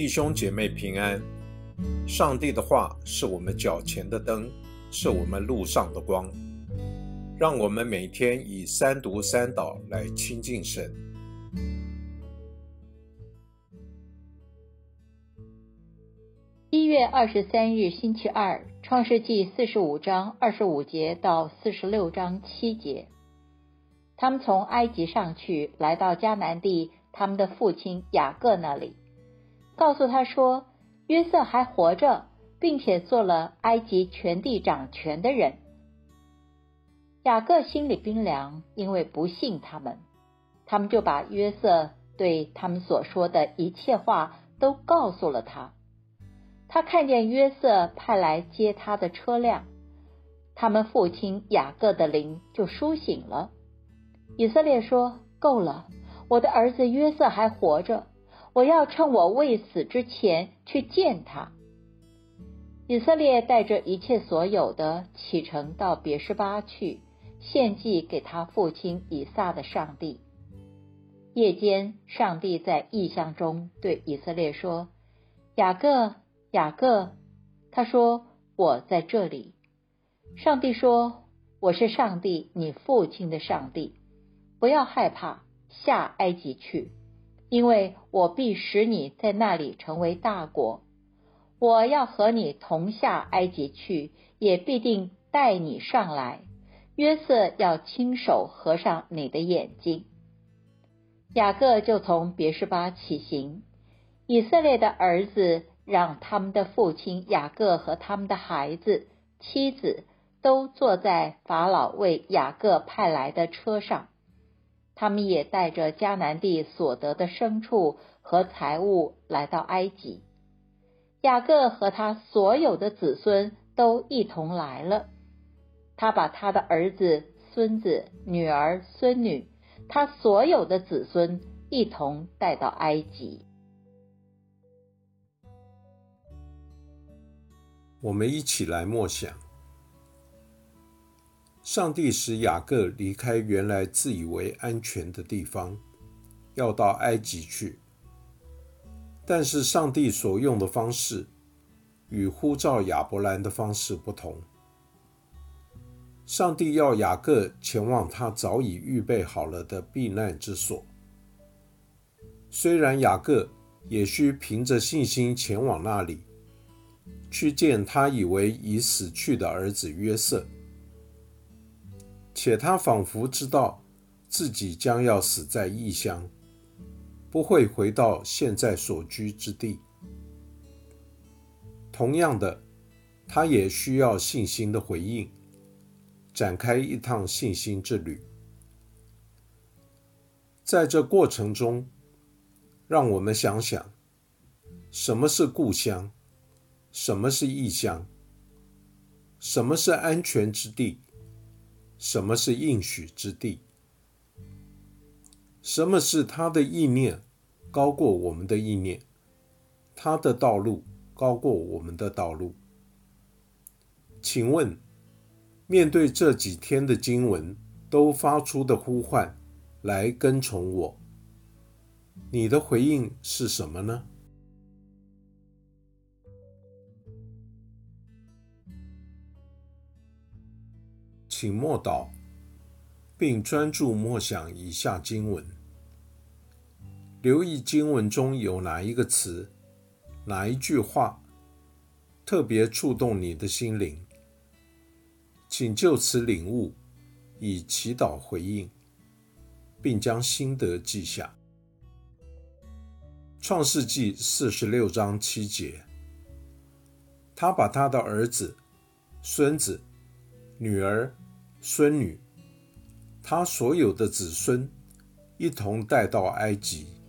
弟兄姐妹平安。上帝的话是我们脚前的灯，是我们路上的光。让我们每天以三读三祷来亲近神。一月二十三日，星期二，创世纪四十五章二十五节到四十六章七节。他们从埃及上去，来到迦南地，他们的父亲雅各那里。告诉他说，约瑟还活着，并且做了埃及全地掌权的人。雅各心里冰凉，因为不信他们。他们就把约瑟对他们所说的一切话都告诉了他。他看见约瑟派来接他的车辆，他们父亲雅各的灵就苏醒了。以色列说：“够了，我的儿子约瑟还活着。”我要趁我未死之前去见他。以色列带着一切所有的启程到别是巴去，献祭给他父亲以撒的上帝。夜间，上帝在异象中对以色列说：“雅各，雅各。”他说：“我在这里。”上帝说：“我是上帝，你父亲的上帝。不要害怕，下埃及去。”因为我必使你在那里成为大国，我要和你同下埃及去，也必定带你上来。约瑟要亲手合上你的眼睛。雅各就从别是巴起行，以色列的儿子让他们的父亲雅各和他们的孩子、妻子都坐在法老为雅各派来的车上。他们也带着迦南地所得的牲畜和财物来到埃及。雅各和他所有的子孙都一同来了。他把他的儿子、孙子、女儿、孙女，他所有的子孙一同带到埃及。我们一起来默想。上帝使雅各离开原来自以为安全的地方，要到埃及去。但是，上帝所用的方式与呼召亚伯兰的方式不同。上帝要雅各前往他早已预备好了的避难之所。虽然雅各也需凭着信心前往那里，去见他以为已死去的儿子约瑟。且他仿佛知道自己将要死在异乡，不会回到现在所居之地。同样的，他也需要信心的回应，展开一趟信心之旅。在这过程中，让我们想想，什么是故乡，什么是异乡，什么是安全之地。什么是应许之地？什么是他的意念高过我们的意念？他的道路高过我们的道路？请问，面对这几天的经文都发出的呼唤，来跟从我，你的回应是什么呢？请默祷，并专注默想以下经文，留意经文中有哪一个词、哪一句话特别触动你的心灵，请就此领悟，以祈祷回应，并将心得记下。创世纪四十六章七节，他把他的儿子、孙子、女儿。孙女，他所有的子孙一同带到埃及。